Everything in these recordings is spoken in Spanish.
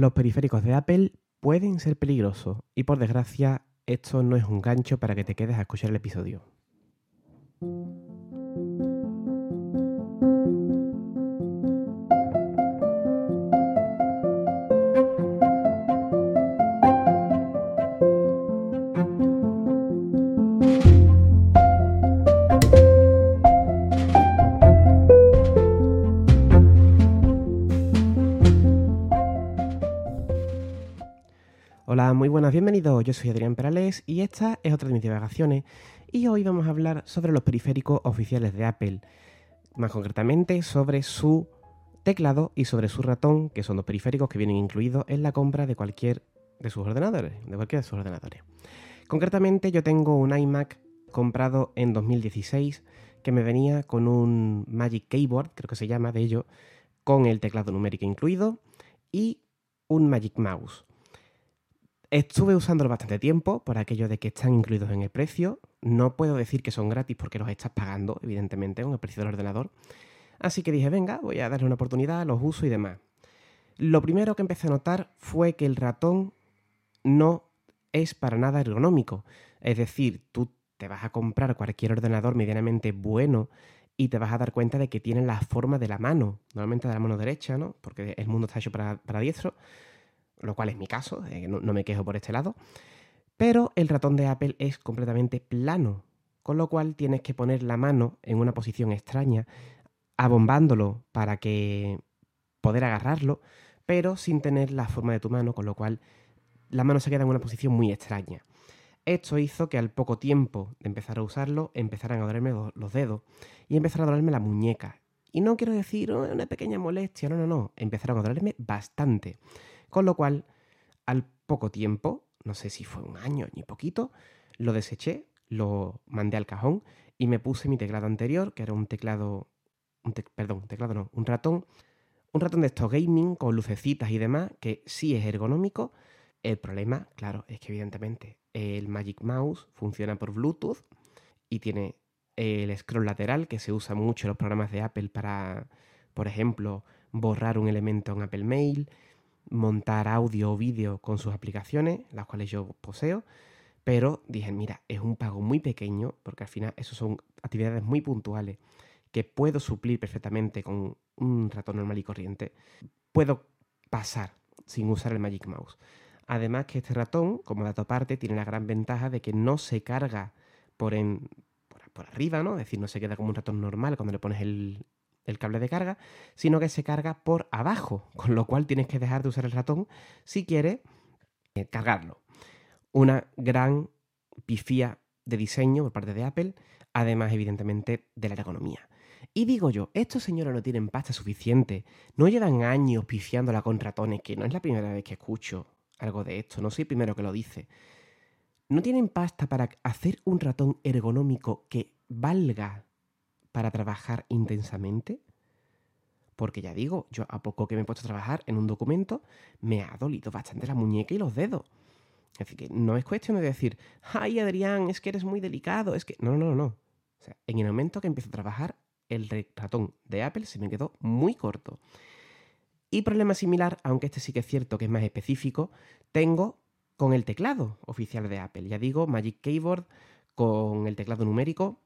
Los periféricos de Apple pueden ser peligrosos y por desgracia esto no es un gancho para que te quedes a escuchar el episodio. Hola, muy buenas, bienvenidos. Yo soy Adrián Perales y esta es otra de mis divagaciones. Y hoy vamos a hablar sobre los periféricos oficiales de Apple, más concretamente sobre su teclado y sobre su ratón, que son dos periféricos que vienen incluidos en la compra de cualquier de sus ordenadores, de cualquiera de sus ordenadores. Concretamente, yo tengo un iMac comprado en 2016 que me venía con un Magic Keyboard, creo que se llama de ello, con el teclado numérico incluido y un Magic Mouse. Estuve usándolo bastante tiempo por aquello de que están incluidos en el precio. No puedo decir que son gratis porque los estás pagando, evidentemente, con el precio del ordenador. Así que dije, venga, voy a darle una oportunidad, los uso y demás. Lo primero que empecé a notar fue que el ratón no es para nada ergonómico. Es decir, tú te vas a comprar cualquier ordenador medianamente bueno y te vas a dar cuenta de que tiene la forma de la mano, normalmente de la mano derecha, ¿no? Porque el mundo está hecho para, para diestro lo cual es mi caso, eh, no, me quejo por este lado. Pero el ratón de Apple es completamente plano, con lo cual tienes que poner la mano en una posición extraña, abombándolo para que poder agarrarlo, pero sin tener la forma de tu mano, con lo cual la mano se queda en una posición muy extraña. Esto hizo que al poco tiempo de empezar a usarlo empezaran a dolerme los dedos y empezaron a dolerme la muñeca. Y no quiero decir oh, una pequeña molestia, no, no, no, empezaron a dolerme bastante. Con lo cual, al poco tiempo, no sé si fue un año ni poquito, lo deseché, lo mandé al cajón y me puse mi teclado anterior, que era un teclado, un perdón, teclado no, un ratón, un ratón de estos gaming con lucecitas y demás, que sí es ergonómico. El problema, claro, es que evidentemente el Magic Mouse funciona por Bluetooth y tiene el scroll lateral que se usa mucho en los programas de Apple para, por ejemplo, borrar un elemento en Apple Mail, montar audio o vídeo con sus aplicaciones, las cuales yo poseo, pero dije, mira, es un pago muy pequeño, porque al final eso son actividades muy puntuales que puedo suplir perfectamente con un ratón normal y corriente. Puedo pasar sin usar el Magic Mouse. Además que este ratón, como dato aparte, tiene la gran ventaja de que no se carga por, en, por, por arriba, ¿no? Es decir, no se queda como un ratón normal cuando le pones el, el cable de carga, sino que se carga por abajo, con lo cual tienes que dejar de usar el ratón si quieres eh, cargarlo. Una gran pifía de diseño por parte de Apple, además evidentemente de la ergonomía. Y digo yo, estos señores no tienen pasta suficiente, no llevan años pifiándola con ratones, que no es la primera vez que escucho algo de esto, no soy el primero que lo dice. ¿No tienen pasta para hacer un ratón ergonómico que valga para trabajar intensamente? Porque ya digo, yo a poco que me he puesto a trabajar en un documento, me ha dolido bastante la muñeca y los dedos. Así que no es cuestión de decir, ay Adrián, es que eres muy delicado, es que... No, no, no. O sea, en el momento que empiezo a trabajar, el ratón de Apple se me quedó muy corto. Y problema similar, aunque este sí que es cierto que es más específico, tengo con el teclado oficial de Apple. Ya digo, Magic Keyboard con el teclado numérico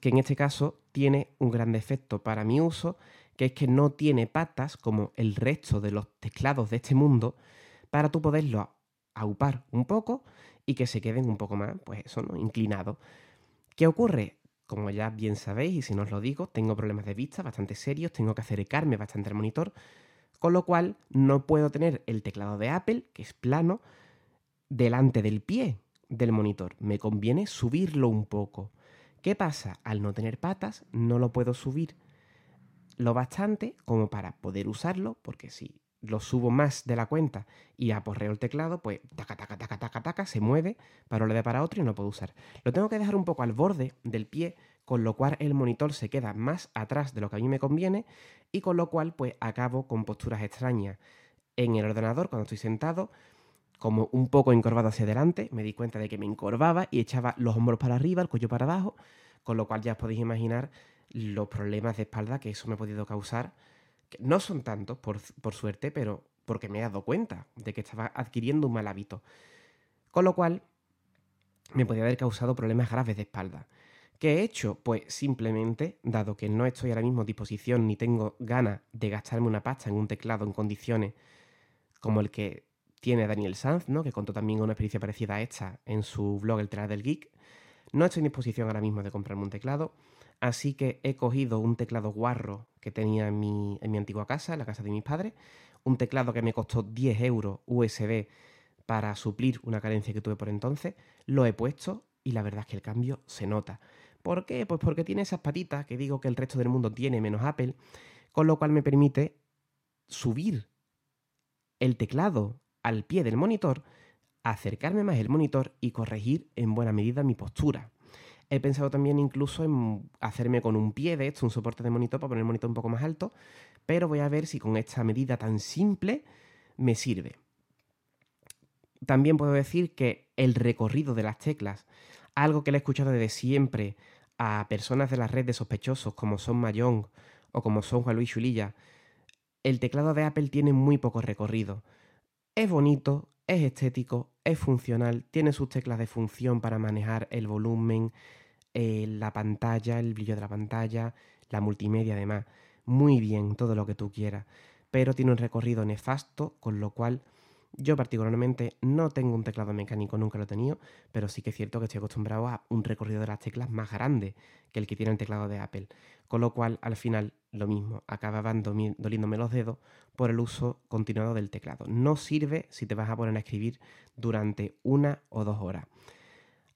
que en este caso tiene un gran defecto para mi uso, que es que no tiene patas como el resto de los teclados de este mundo para tú poderlo aupar un poco y que se queden un poco más, pues eso, ¿no? Inclinados. ¿Qué ocurre? Como ya bien sabéis, y si no os lo digo, tengo problemas de vista bastante serios, tengo que acercarme bastante al monitor, con lo cual no puedo tener el teclado de Apple, que es plano, delante del pie del monitor. Me conviene subirlo un poco. ¿Qué pasa? Al no tener patas, no lo puedo subir lo bastante como para poder usarlo, porque si lo subo más de la cuenta y aporreo el teclado, pues taca, taca, taca, taca, taca, se mueve para un lado para otro y no puedo usar. Lo tengo que dejar un poco al borde del pie, con lo cual el monitor se queda más atrás de lo que a mí me conviene y con lo cual pues acabo con posturas extrañas en el ordenador cuando estoy sentado, como un poco encorvado hacia adelante, me di cuenta de que me encorvaba y echaba los hombros para arriba, el cuello para abajo, con lo cual ya os podéis imaginar los problemas de espalda que eso me ha podido causar. Que no son tantos, por, suerte, pero porque me he dado cuenta de que estaba adquiriendo un mal hábito. Con lo cual, me podía haber causado problemas graves de espalda. ¿Qué he hecho? Pues simplemente, dado que no estoy ahora mismo a disposición ni tengo ganas de gastarme una pasta en un teclado en condiciones como el que tiene Daniel Sanz, ¿no? que contó también una experiencia parecida a esta en su blog El Telar del Geek, no estoy en disposición ahora mismo de comprarme un teclado, así que he cogido un teclado guarro que tenía en mi, en mi antigua casa, en la casa de mis padres, un teclado que me costó 10 euros USB para suplir una carencia que tuve por entonces, lo he puesto y la verdad es que el cambio se nota. ¿Por qué? Pues porque tiene esas patitas que digo que el resto del mundo tiene menos Apple, con lo cual me permite subir el teclado al pie del monitor, acercarme más el monitor y corregir en buena medida mi postura. He pensado también incluso en hacerme con un pie de esto, un soporte de monitor para poner el monitor un poco más alto, pero voy a ver si con esta medida tan simple me sirve. También puedo decir que el recorrido de las teclas, algo que le he escuchado desde siempre a personas de la red de sospechosos como son Mayong o como son Juan Luis Chulilla, el teclado de Apple tiene muy poco recorrido. Es bonito, es estético, es funcional, tiene sus teclas de función para manejar el volumen, eh, la pantalla, el brillo de la pantalla, la multimedia además. Muy bien, todo lo que tú quieras. Pero tiene un recorrido nefasto, con lo cual yo particularmente no tengo un teclado mecánico, nunca lo he tenido, pero sí que es cierto que estoy acostumbrado a un recorrido de las teclas más grande que el que tiene el teclado de Apple. Con lo cual, al final, lo mismo, acababan doliéndome los dedos por el uso continuado del teclado. No sirve si te vas a poner a escribir durante una o dos horas.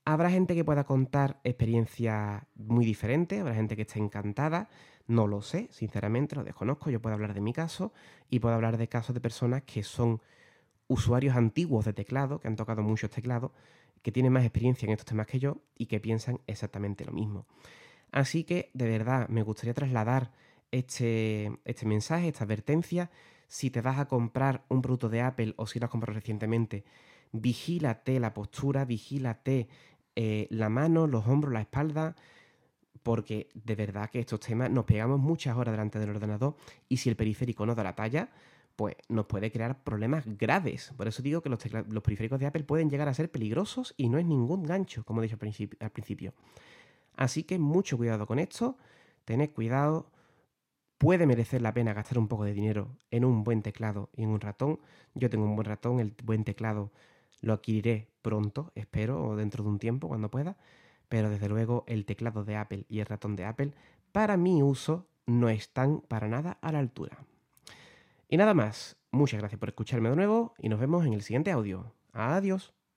Habrá gente que pueda contar experiencias muy diferentes, habrá gente que esté encantada, no lo sé, sinceramente, lo desconozco, yo puedo hablar de mi caso y puedo hablar de casos de personas que son usuarios antiguos de teclado, que han tocado muchos teclados, que tienen más experiencia en estos temas que yo y que piensan exactamente lo mismo. Así que, de verdad, me gustaría trasladar este, este mensaje, esta advertencia. Si te vas a comprar un producto de Apple o si lo has comprado recientemente, vigílate la postura, vigílate eh, la mano, los hombros, la espalda, porque de verdad que estos temas nos pegamos muchas horas delante del ordenador y si el periférico no da la talla, pues nos puede crear problemas graves. Por eso digo que los, periféricos de Apple pueden llegar a ser peligrosos y no es ningún gancho, como he dicho al principio. Así que mucho cuidado con esto, tened cuidado. Puede merecer la pena gastar un poco de dinero en un buen teclado y en un ratón. Yo tengo un buen ratón, el buen teclado lo adquiriré pronto, espero, o dentro de un tiempo, cuando pueda. Pero desde luego el teclado de Apple y el ratón de Apple, para mi uso, no están para nada a la altura. Y nada más, muchas gracias por escucharme de nuevo y nos vemos en el siguiente audio. Adiós.